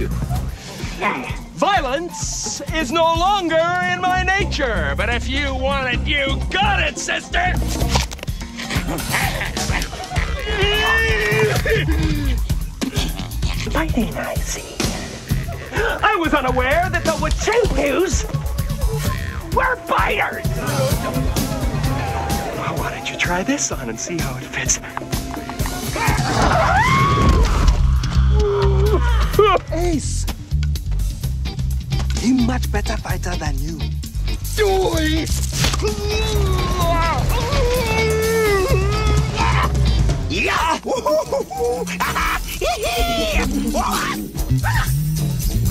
you. Violence is no longer in my nature, but if you want it, you got it, sister! Fighting, I see. I was unaware that the Wachenkus were! Well, why don't you try this on and see how it fits? He much better fighter than you. Do it! Yeah!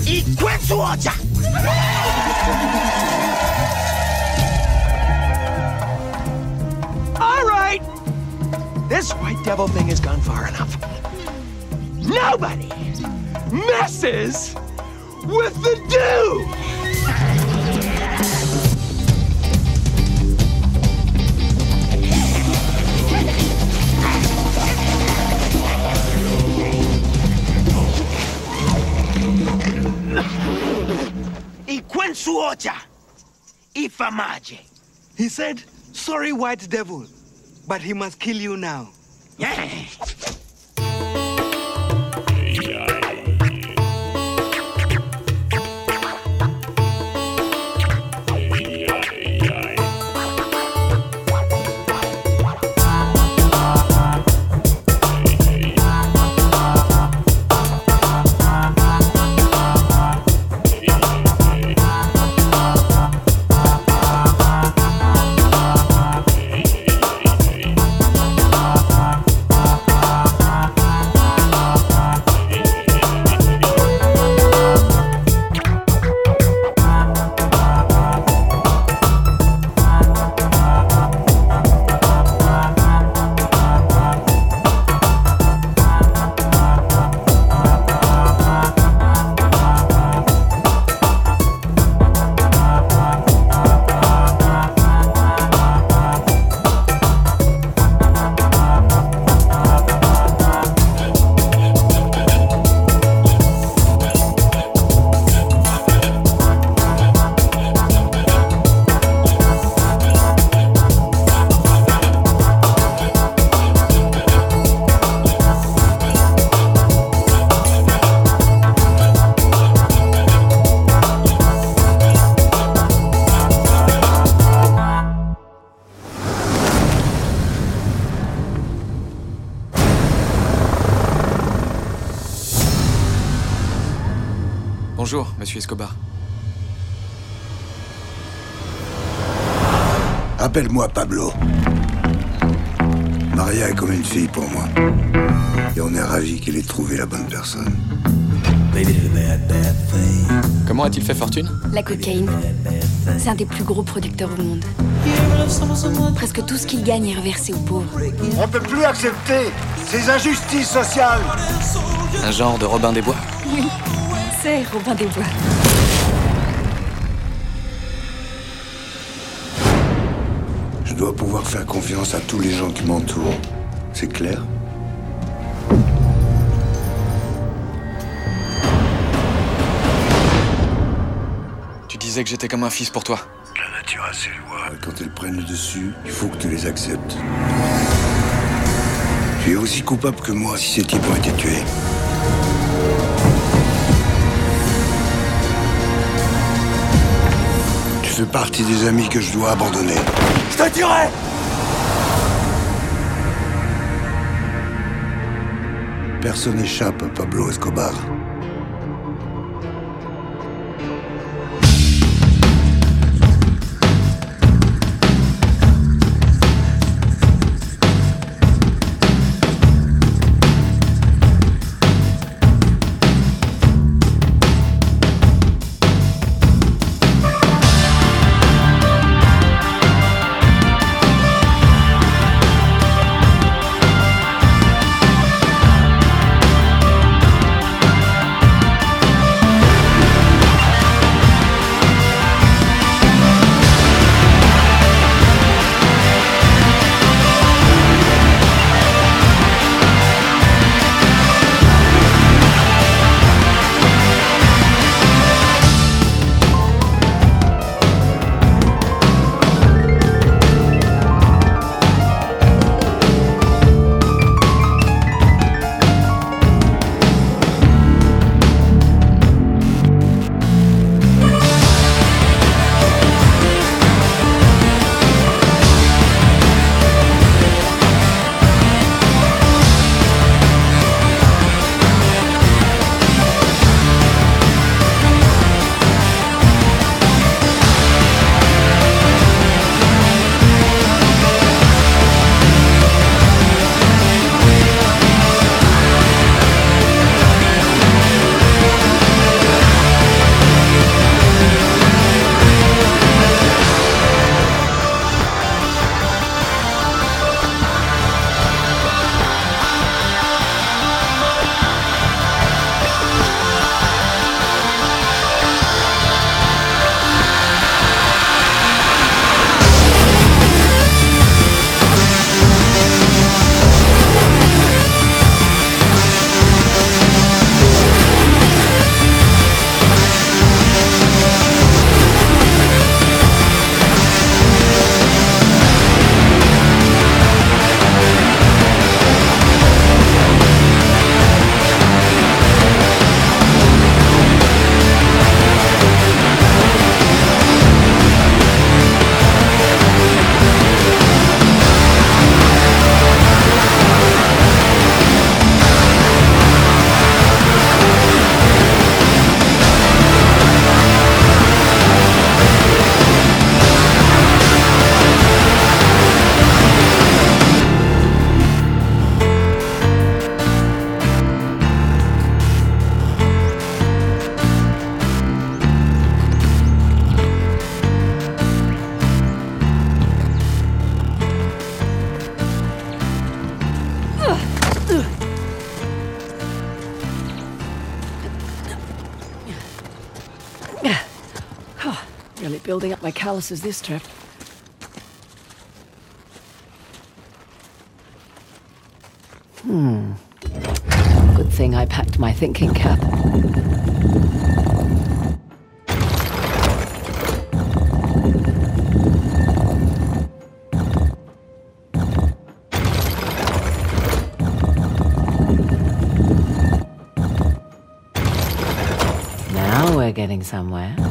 I questo oggi! All right! This white devil thing has gone far enough. Nobody messes with the dude! I questo oggi! I famage! He said, sorry white devil, but he must kill you now. Yeah. Monsieur Escobar. Appelle-moi Pablo. Maria est comme une fille pour moi. Et on est ravis qu'il ait trouvé la bonne personne. Comment a-t-il fait fortune? La cocaïne. C'est un des plus gros producteurs au monde. Presque tout ce qu'il gagne est reversé aux pauvres. On peut plus accepter ces injustices sociales. Un genre de Robin des Bois? Oui, c'est Robin des Bois. Je dois pouvoir faire confiance à tous les gens qui m'entourent. C'est clair? Tu disais que j'étais comme un fils pour toi. La nature a ses lois. Quand elles prennent le dessus, il faut que tu les acceptes. Tu es aussi coupable que moi si ces types ont été tués. Fais partie des amis que je dois abandonner. Je te tuerai! Personne n'échappe à Pablo Escobar. palaces this trip. Hmm. Good thing I packed my thinking cap. Now we're getting somewhere.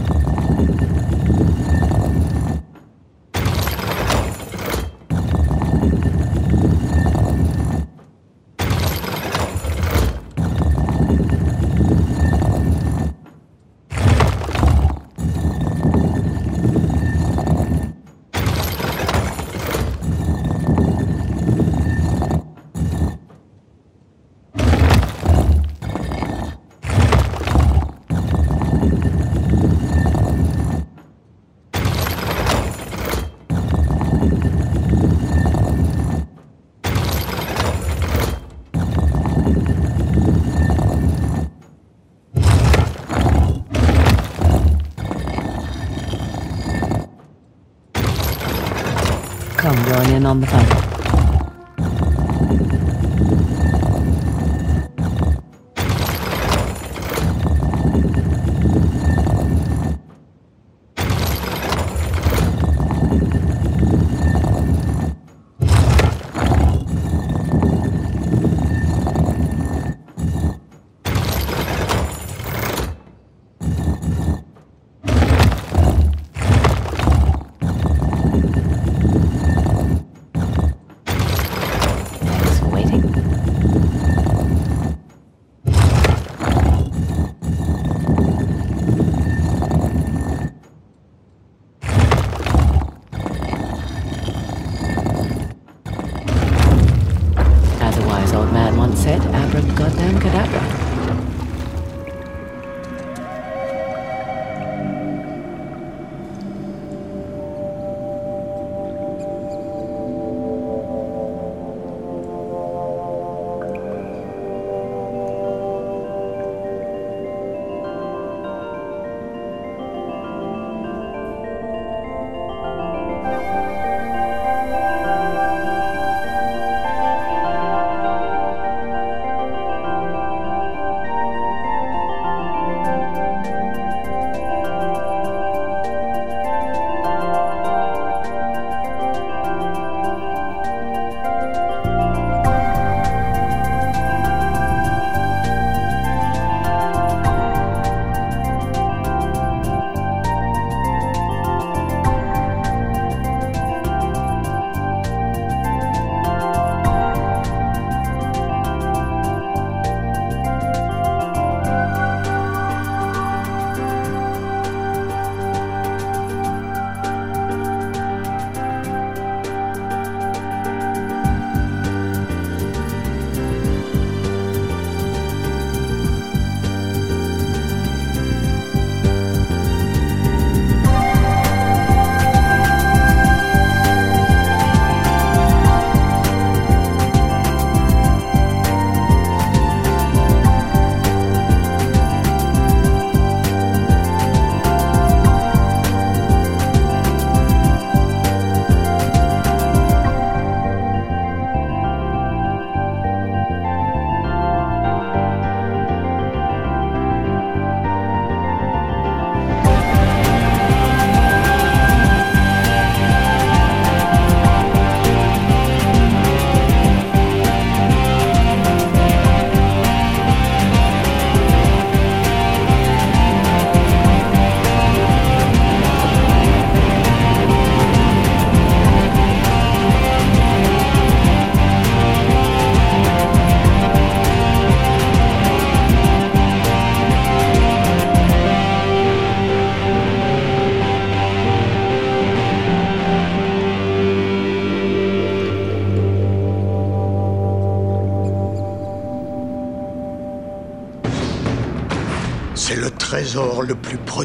on the phone. for the goddamn cadaver.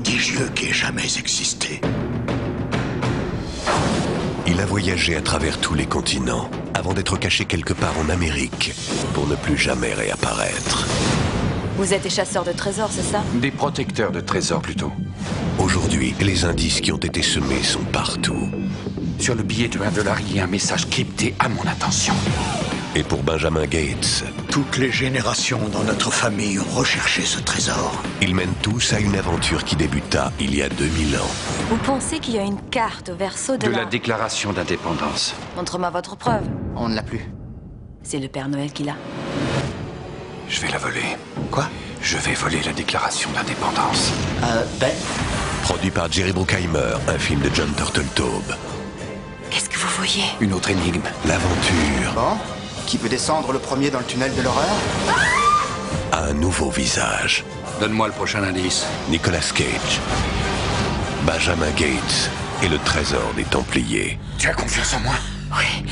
qui ait jamais existé. Il a voyagé à travers tous les continents avant d'être caché quelque part en Amérique pour ne plus jamais réapparaître. Vous êtes des chasseurs de trésors, c'est ça? Des protecteurs de trésors plutôt. Aujourd'hui, les indices qui ont été semés sont partout. Sur le billet de 1 dollar, il y a un message crypté à mon attention. Et pour Benjamin Gates, toutes les générations dans notre famille ont recherché ce trésor. ils mènent tous à une aventure qui débuta il y a 2000 ans. Vous pensez qu'il y a une carte au verso de, De la déclaration d'indépendance. Montre-moi votre preuve. On ne l'a plus. C'est le Père Noël qui l'a. Je vais la voler. Quoi? Je vais voler la déclaration d'indépendance. Euh, Ben Produit par Jerry Bruckheimer, un film de John Turteltaube. Qu'est-ce que vous voyez? Une autre énigme. L'aventure Bon Qui peut descendre le premier dans le tunnel de l'horreur a un nouveau visage. Donne-moi le prochain indice. Nicolas Cage, Benjamin Gates et le trésor des Templiers. Tu as confiance en moi? Oui.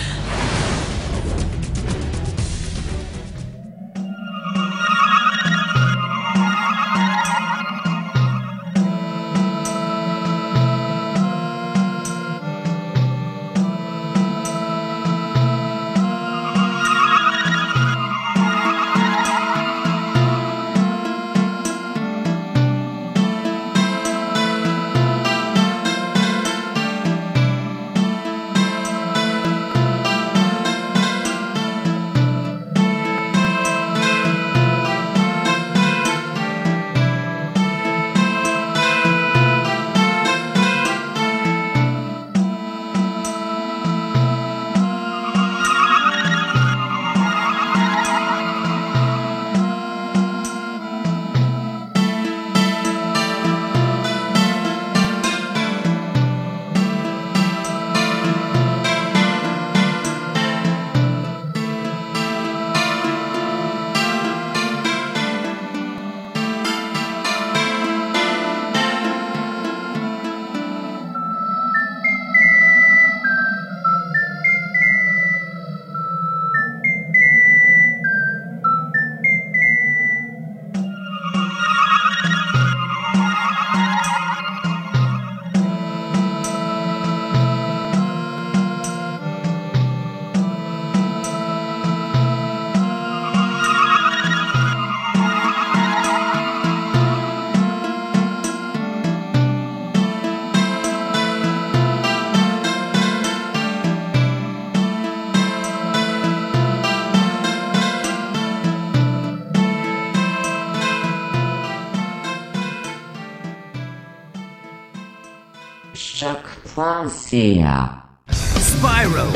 Choc.ca. Spyro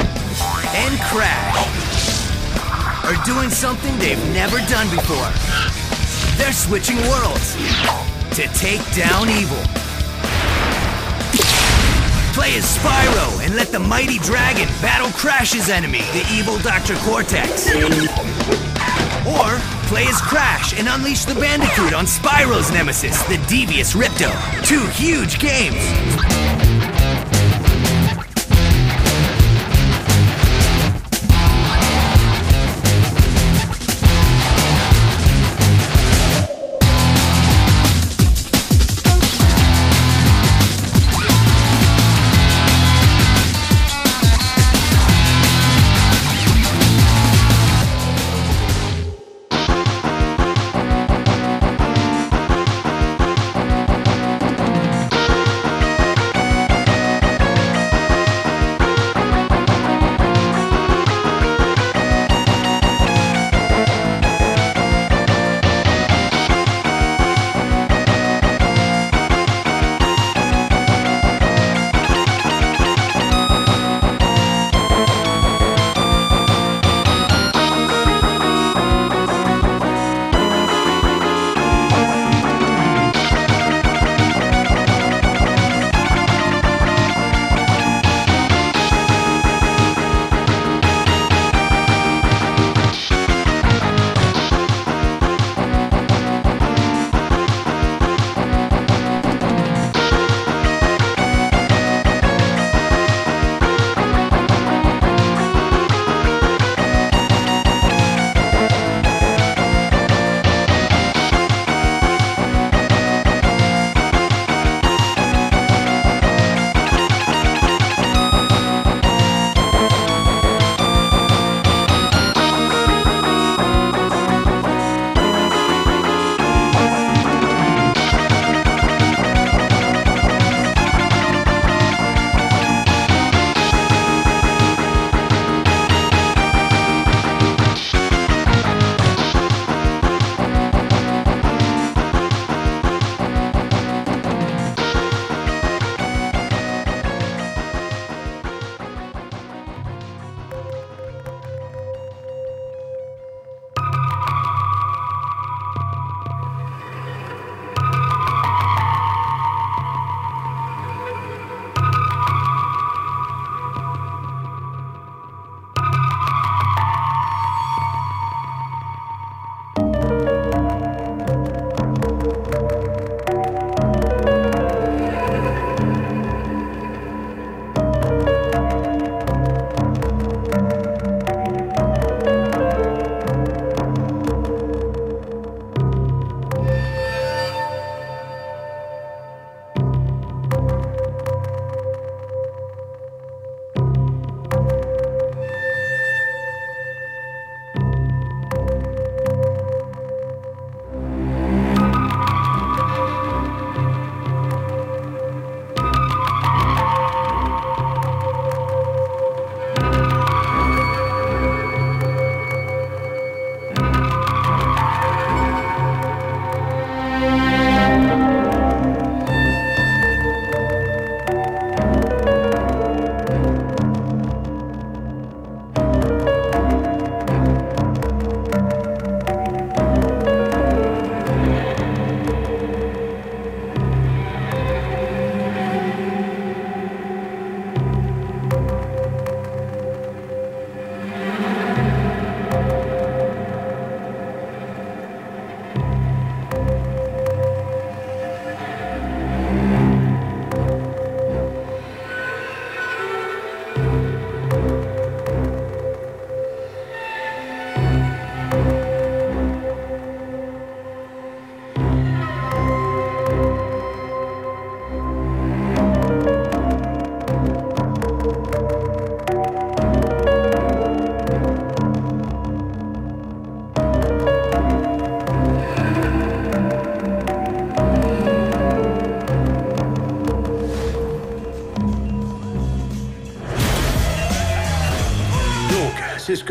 and Crash are doing something they've never done before. They're switching worlds to take down evil. Play as Spyro and let the mighty dragon battle Crash's enemy, the evil Dr. Cortex. Or play as Crash and unleash the Bandicoot on Spyro's nemesis, the devious Ripto. Two huge games.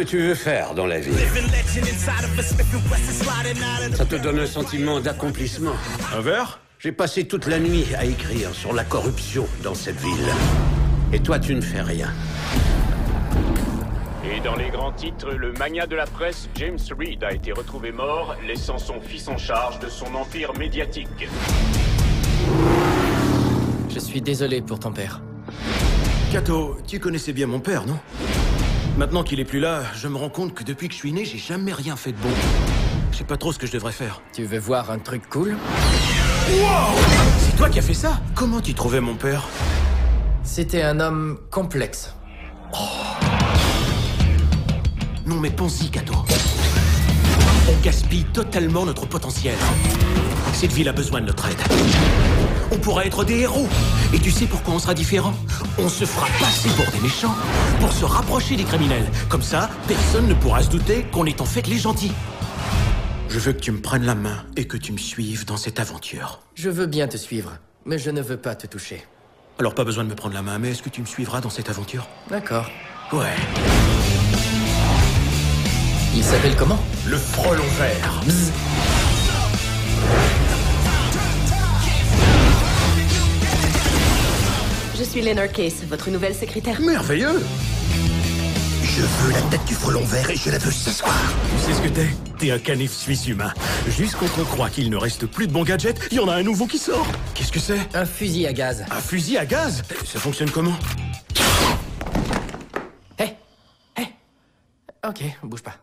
Tu veux faire dans la vie. Ça te donne un sentiment d'accomplissement. Un verre? J'ai passé toute la nuit à écrire sur la corruption dans cette ville. Et toi, tu ne fais rien. Et dans les grands titres, le magnat de la presse James Reed a été retrouvé mort, laissant son fils en charge de son empire médiatique. Je suis désolé pour ton père. Kato, tu connaissais bien mon père, non? Maintenant qu'il est plus là, je me rends compte que depuis que je suis né, j'ai jamais rien fait de bon. Je sais pas trop ce que je devrais faire. Tu veux voir un truc cool? C'est toi qui as fait ça? Comment tu trouvais mon père? C'était un homme complexe. Non mais pense-y, Kato. On gaspille totalement notre potentiel. Cette ville a besoin de notre aide. On pourra être des héros. Et tu sais pourquoi on sera différent On se fera passer pour des méchants pour se rapprocher des criminels. Comme ça, personne ne pourra se douter qu'on est en fait les gentils. Je veux que tu me prennes la main et que tu me suives dans cette aventure. Je veux bien te suivre, mais je ne veux pas te toucher. Alors pas besoin de me prendre la main, mais est-ce que tu me suivras dans cette aventure? D'accord. Ouais. Il s'appelle comment? Le frelon vert. Bzz. Suis Lenore Case, votre nouvelle secrétaire. Merveilleux Je veux la tête du frelon vert et je la veux ce soir. Tu sais ce que t'es? T'es un canif suisse humain. Juste quand on croit qu'il ne reste plus de bons gadgets, il y en a un nouveau qui sort. Qu'est-ce que c'est? Un fusil à gaz. Un fusil à gaz? Ça fonctionne comment? Ok, bouge pas.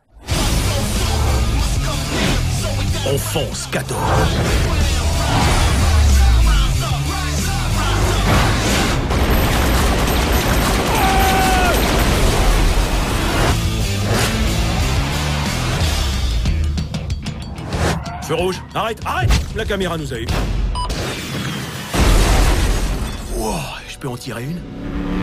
On fonce, Kato. Rouge, arrête, arrête. La caméra nous a eu. Je peux en tirer une?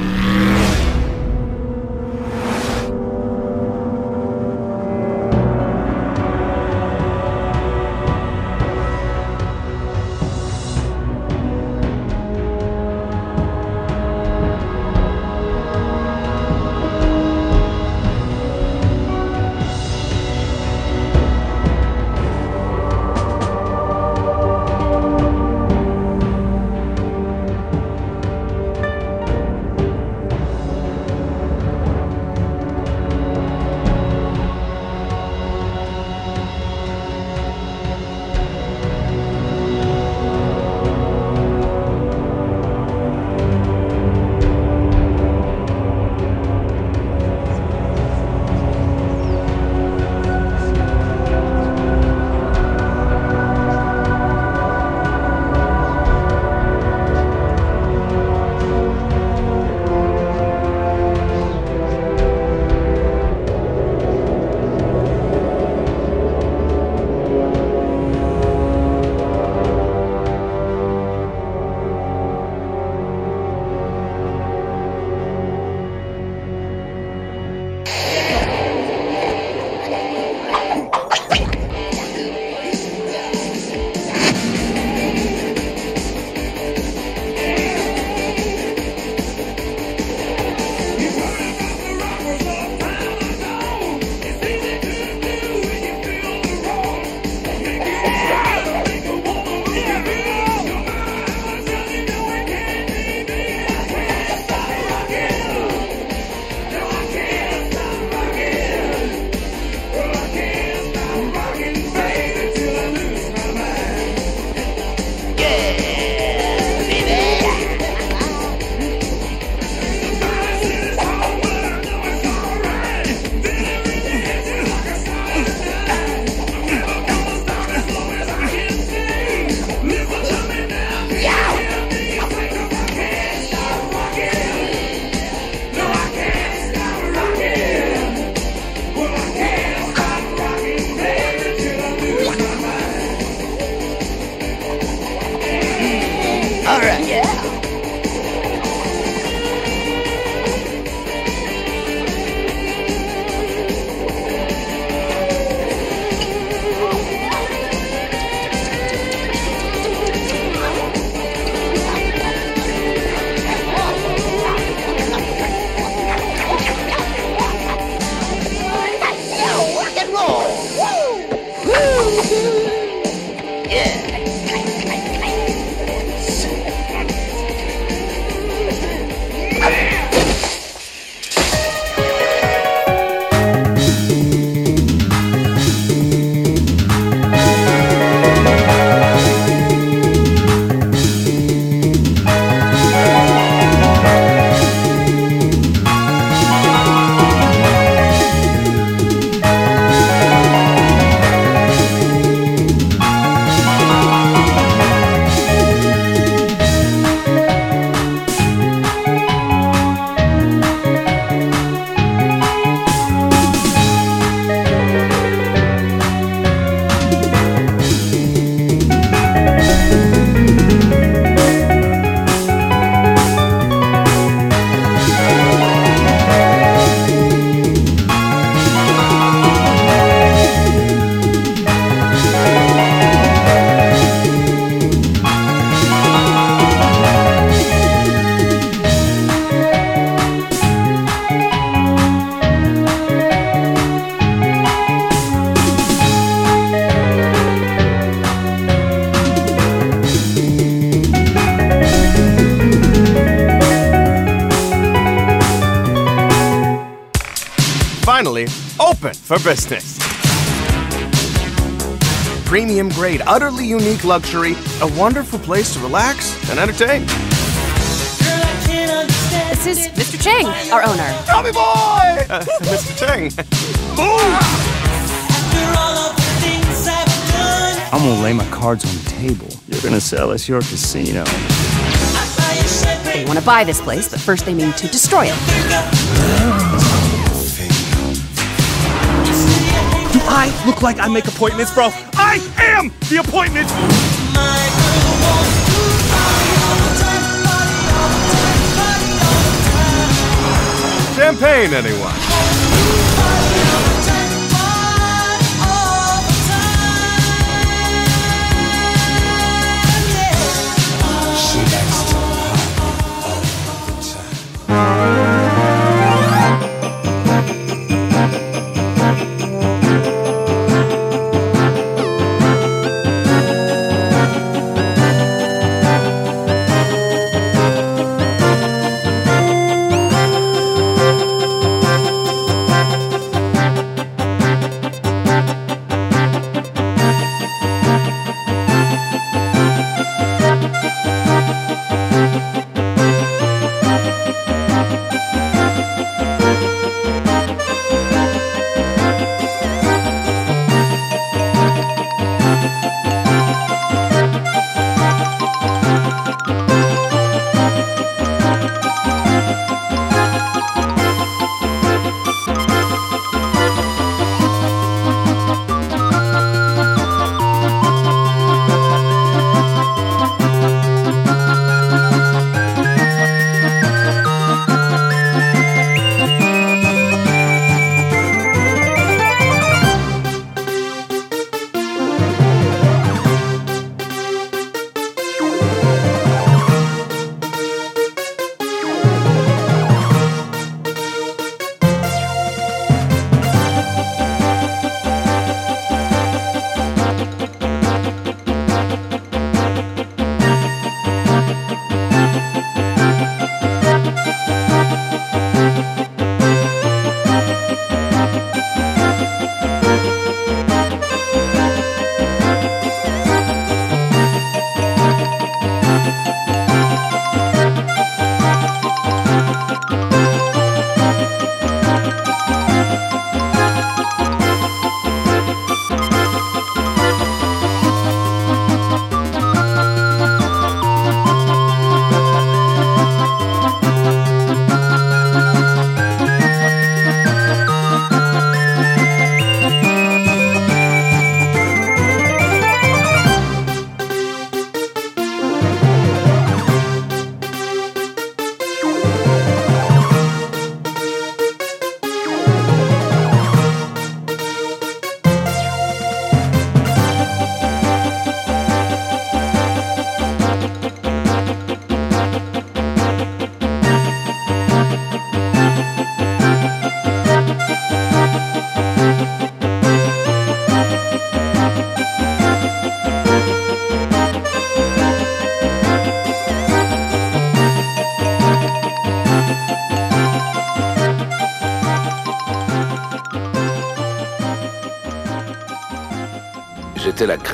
Open for business. Premium grade, utterly unique luxury, a wonderful place to relax and entertain. This is Mr. Chang, our owner. Tommy boy! Uh, Mr. Chang. Boom! I'm gonna lay my cards on the table. You're gonna sell us your casino. They want to buy this place, but first they mean to destroy it. I look like I make appointments, bro? I am the appointment! Champagne, anyone?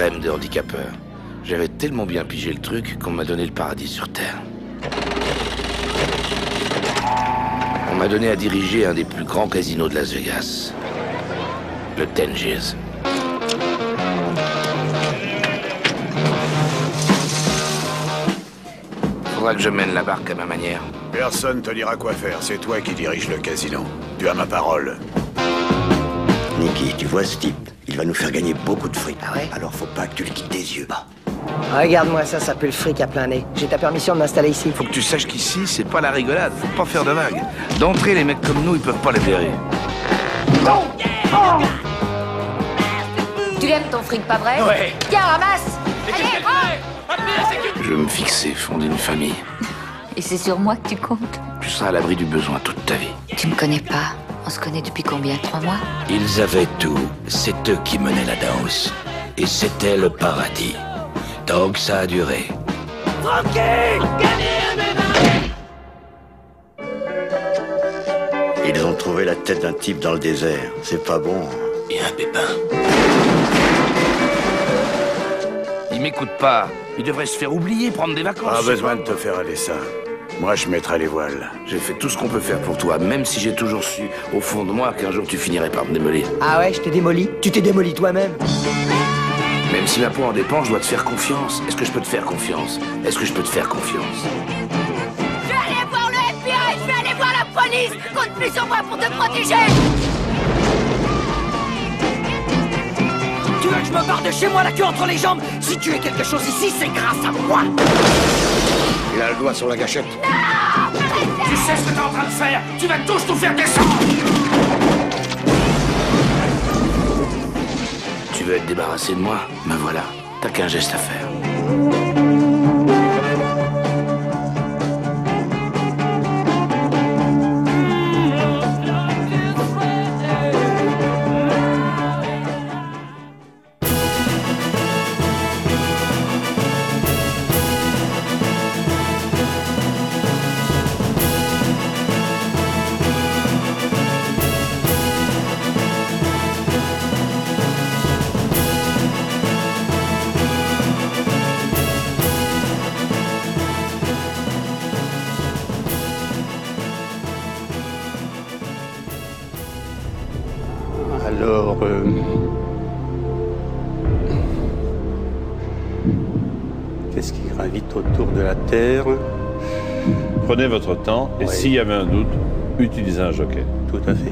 Crème des handicapeurs. J'avais tellement bien pigé le truc qu'on m'a donné le paradis sur Terre. On m'a donné à diriger un des plus grands casinos de Las Vegas. Le Tangiers. Faudra que je mène la barque à ma manière. Personne te dira quoi faire, c'est toi qui dirige le casino. Tu as ma parole. Nicky, tu vois ce type Il va nous faire gagner beaucoup de fric. Ah ouais Alors faut pas que tu le quittes des yeux. Regarde-moi ça, ça pue le fric à plein nez. J'ai ta permission de m'installer ici. Faut que tu saches qu'ici, c'est pas la rigolade. Faut pas faire de vagues. D'entrée, les mecs comme nous, ils peuvent pas les blairer. Tu l'aimes ton fric, pas vrai Ouais. Tiens, ramasse Allez, prends Je veux me fixer, fonder une famille. Et c'est sur moi que tu comptes Tu seras à l'abri du besoin toute ta vie. Tu me connais pas. On se connaît depuis combien? Trois mois? Ils avaient tout. C'est eux qui menaient la danse. Et c'était le paradis. Donc ça a duré. Tranquille Ils ont trouvé la tête d'un type dans le désert. C'est pas bon. Et un pépin. Il m'écoute pas. Il devrait se faire oublier, prendre des vacances. Pas besoin de te faire aller ça. Moi, je mettrai les voiles. J'ai fait tout ce qu'on peut faire pour toi, même si j'ai toujours su, au fond de moi, qu'un jour tu finirais par me démolir. Ah ouais, je t'ai démoli. Tu t'es démoli toi-même. Même si ma peau en dépend, je dois te faire confiance. Est-ce que je peux te faire confiance? Est-ce que je peux te faire confiance? Je vais aller voir le FBI, je vais aller voir la police. Compte plus sur moi pour te protéger. Tu veux que je me barre de chez moi la queue entre les jambes? Si tu es quelque chose ici, c'est grâce à moi Il a le doigt sur la gâchette. Tu sais ce que t'es en train de faire Tu vas tous nous faire descendre Tu veux être débarrassé de moi? Ben voilà, t'as qu'un geste à faire. La Terre Prenez votre temps et s'il y avait un doute, utilisez un joker. Tout à fait.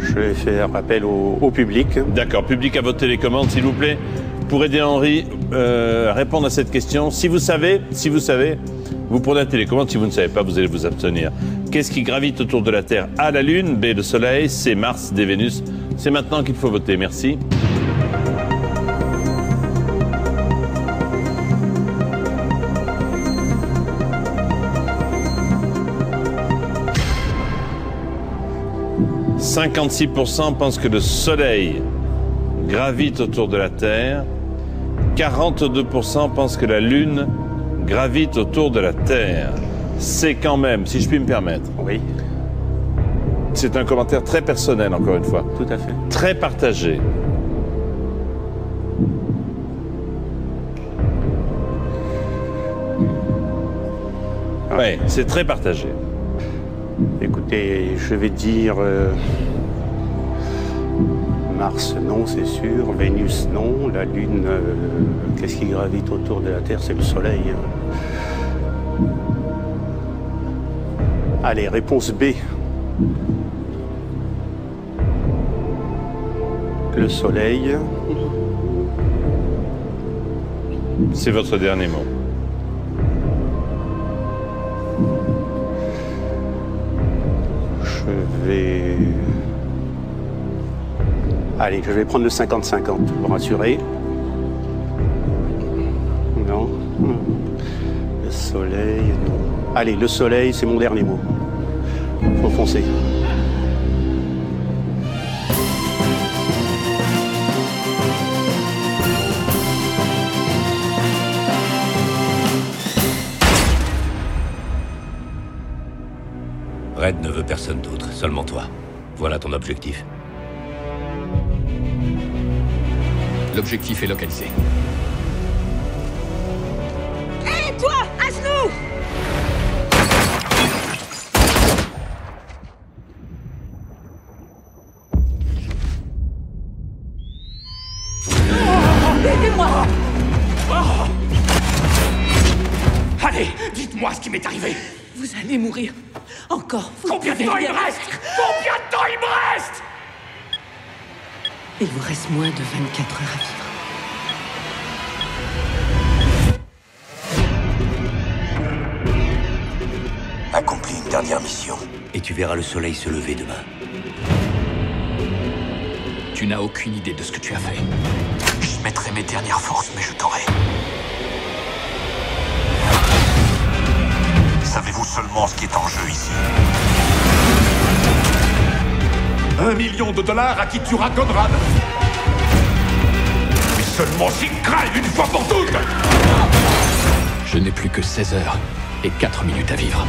Je vais faire appel au, au public. D'accord, public à votre télécommande, s'il vous plaît. Pour aider Henri euh, à répondre à cette question, si vous savez, si vous savez, vous prenez la télécommande. Si vous ne savez pas, vous allez vous abstenir. Qu'est-ce qui gravite autour de la Terre? A, la Lune. B, le Soleil. C, Mars, D, Vénus. C'est maintenant qu'il faut voter. Merci. « 56% pensent que le Soleil gravite autour de la Terre. 42% pensent que la Lune gravite autour de la Terre. C'est quand même, si je puis me permettre. Oui. C'est un commentaire très personnel, encore une fois. Tout à fait. Très partagé. Oui, c'est très partagé. Écoutez, je vais dire euh, Mars, non, c'est sûr. Vénus, non. La Lune, euh, qu'est-ce qui gravite autour de la Terre? C'est le Soleil. Allez, réponse B. Le Soleil. C'est votre dernier mot. Je vais. Allez, je vais prendre le 50-50 pour rassurer. Non. Le soleil. non. Allez, le soleil, c'est mon dernier mot. Faut foncer. Red ne veut personne d'autre, seulement toi. Voilà ton objectif. L'objectif est localisé. Hé, toi, à genoux Aidez-moi Allez, dites-moi ce qui m'est arrivé. Vous allez mourir. Encore. Vous Combien de temps il me reste Combien de temps il me reste Il vous reste moins de 24 heures à vivre. Accomplis une dernière mission. Et tu verras le soleil se lever demain. Tu n'as aucune idée de ce que tu as fait. Je mettrai mes dernières forces, mais je t'aurai. Seulement ce qui est en jeu ici Un million de dollars à qui tuera Conrad. seulement s'y crève une fois pour toutes Je n'ai plus que 16 heures et 4 minutes à vivre.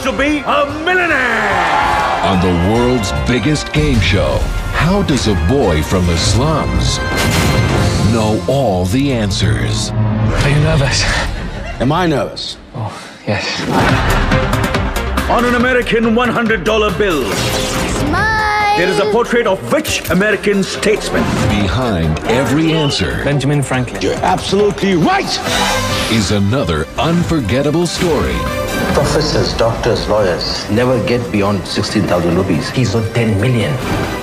Wants to Be a Millionaire? On the world's biggest game show, how does a boy from the slums know all the answers? Are you nervous? Am I nervous? Oh, yes. On an American $100 bill, there is a portrait of which American statesman? Behind every answer Benjamin Franklin. You're absolutely right! is another unforgettable story. Professors, doctors, lawyers never get beyond 16,000 rupees. He's worth 10 million.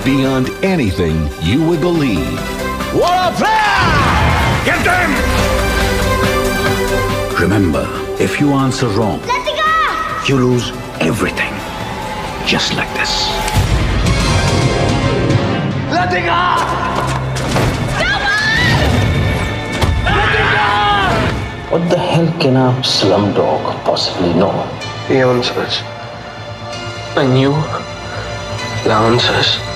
Beyond anything you would believe. What a player! Get them! Remember, if you answer wrong, you lose everything. Just like this. Let it What the hell can a slumdog possibly know? The answers. I knew the answers.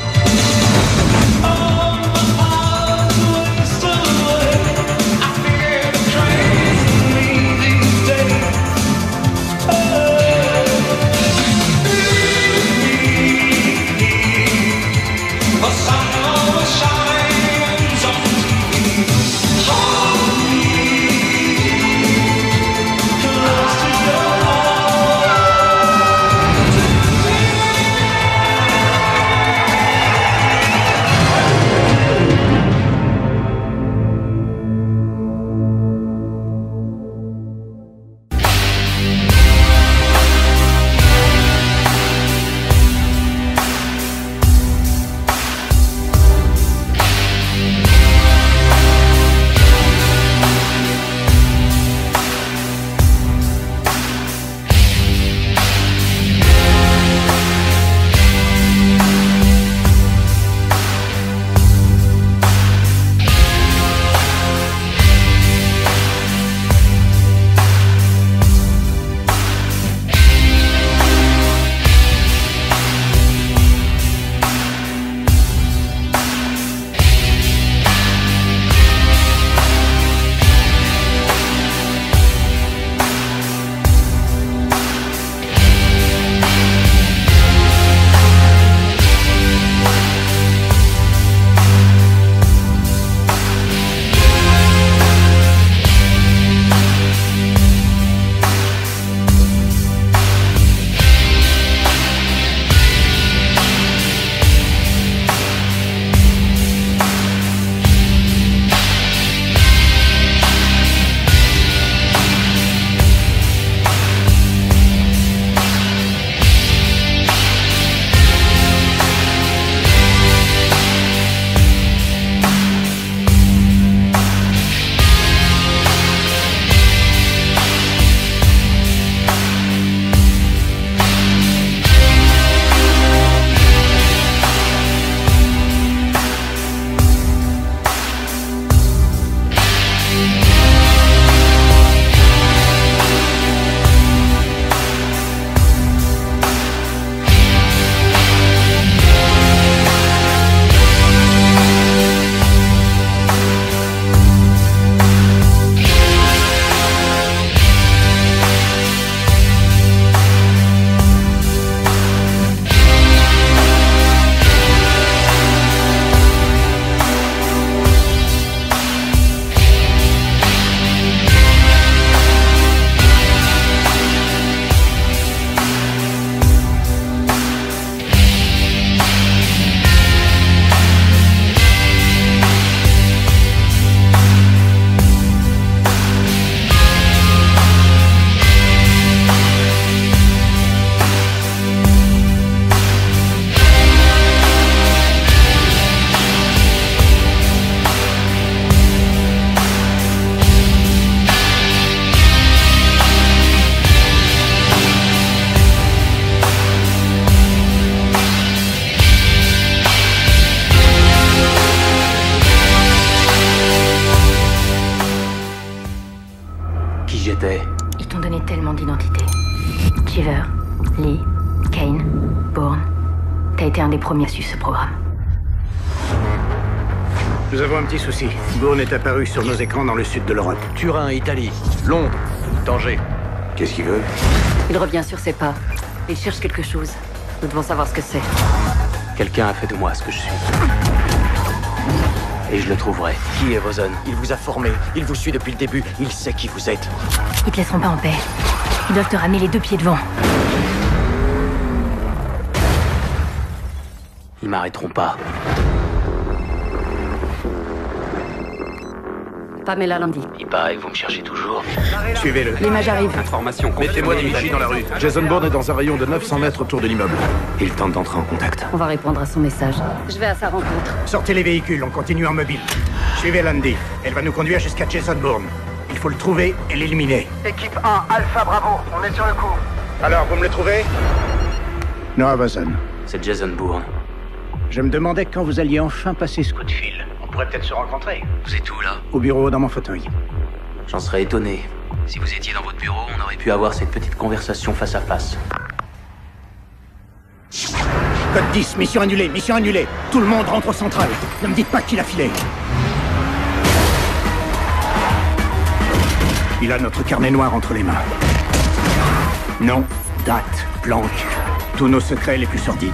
Souci. Bourne est apparu sur nos écrans dans le sud de l'Europe. Turin, Italie. Londres. Tanger. Qu'est-ce qu'il veut? Il revient sur ses pas. Il cherche quelque chose. Nous devons savoir ce que c'est. Quelqu'un a fait de moi ce que je suis. Et je le trouverai. Qui est Rosen? Il vous a formé. Il vous suit depuis le début. Il sait qui vous êtes. Ils te laisseront pas en paix. Ils doivent te ramener les deux pieds devant. Ils m'arrêteront pas. Pamela Landy. Il paraît que vous me cherchez toujours. Suivez-le. L'image arrive. Information. Mettez-moi des vigies dans la rue. Jason Bourne est dans un rayon de 900 mètres autour de l'immeuble. Il tente d'entrer en contact. On va répondre à son message. Je vais à sa rencontre. Sortez les véhicules, on continue en mobile. Suivez Landy. Elle va nous conduire jusqu'à Jason Bourne. Il faut le trouver et l'éliminer. Équipe 1, Alpha Bravo, on est sur le coup. Alors, vous me le trouvez? Noah Watson. C'est Jason Bourne. Je me demandais quand vous alliez enfin passer ce coup de fil. On pourrait peut-être se rencontrer. Vous êtes où là? Au bureau, dans mon fauteuil. J'en serais étonné. Si vous étiez dans votre bureau, on aurait pu avoir cette petite conversation face à face. Code 10, mission annulée, mission annulée. Tout le monde rentre au central. Ne me dites pas qu'il a filé. Il a notre carnet noir entre les mains. Nom, date, planque. Tous nos secrets les plus sordides.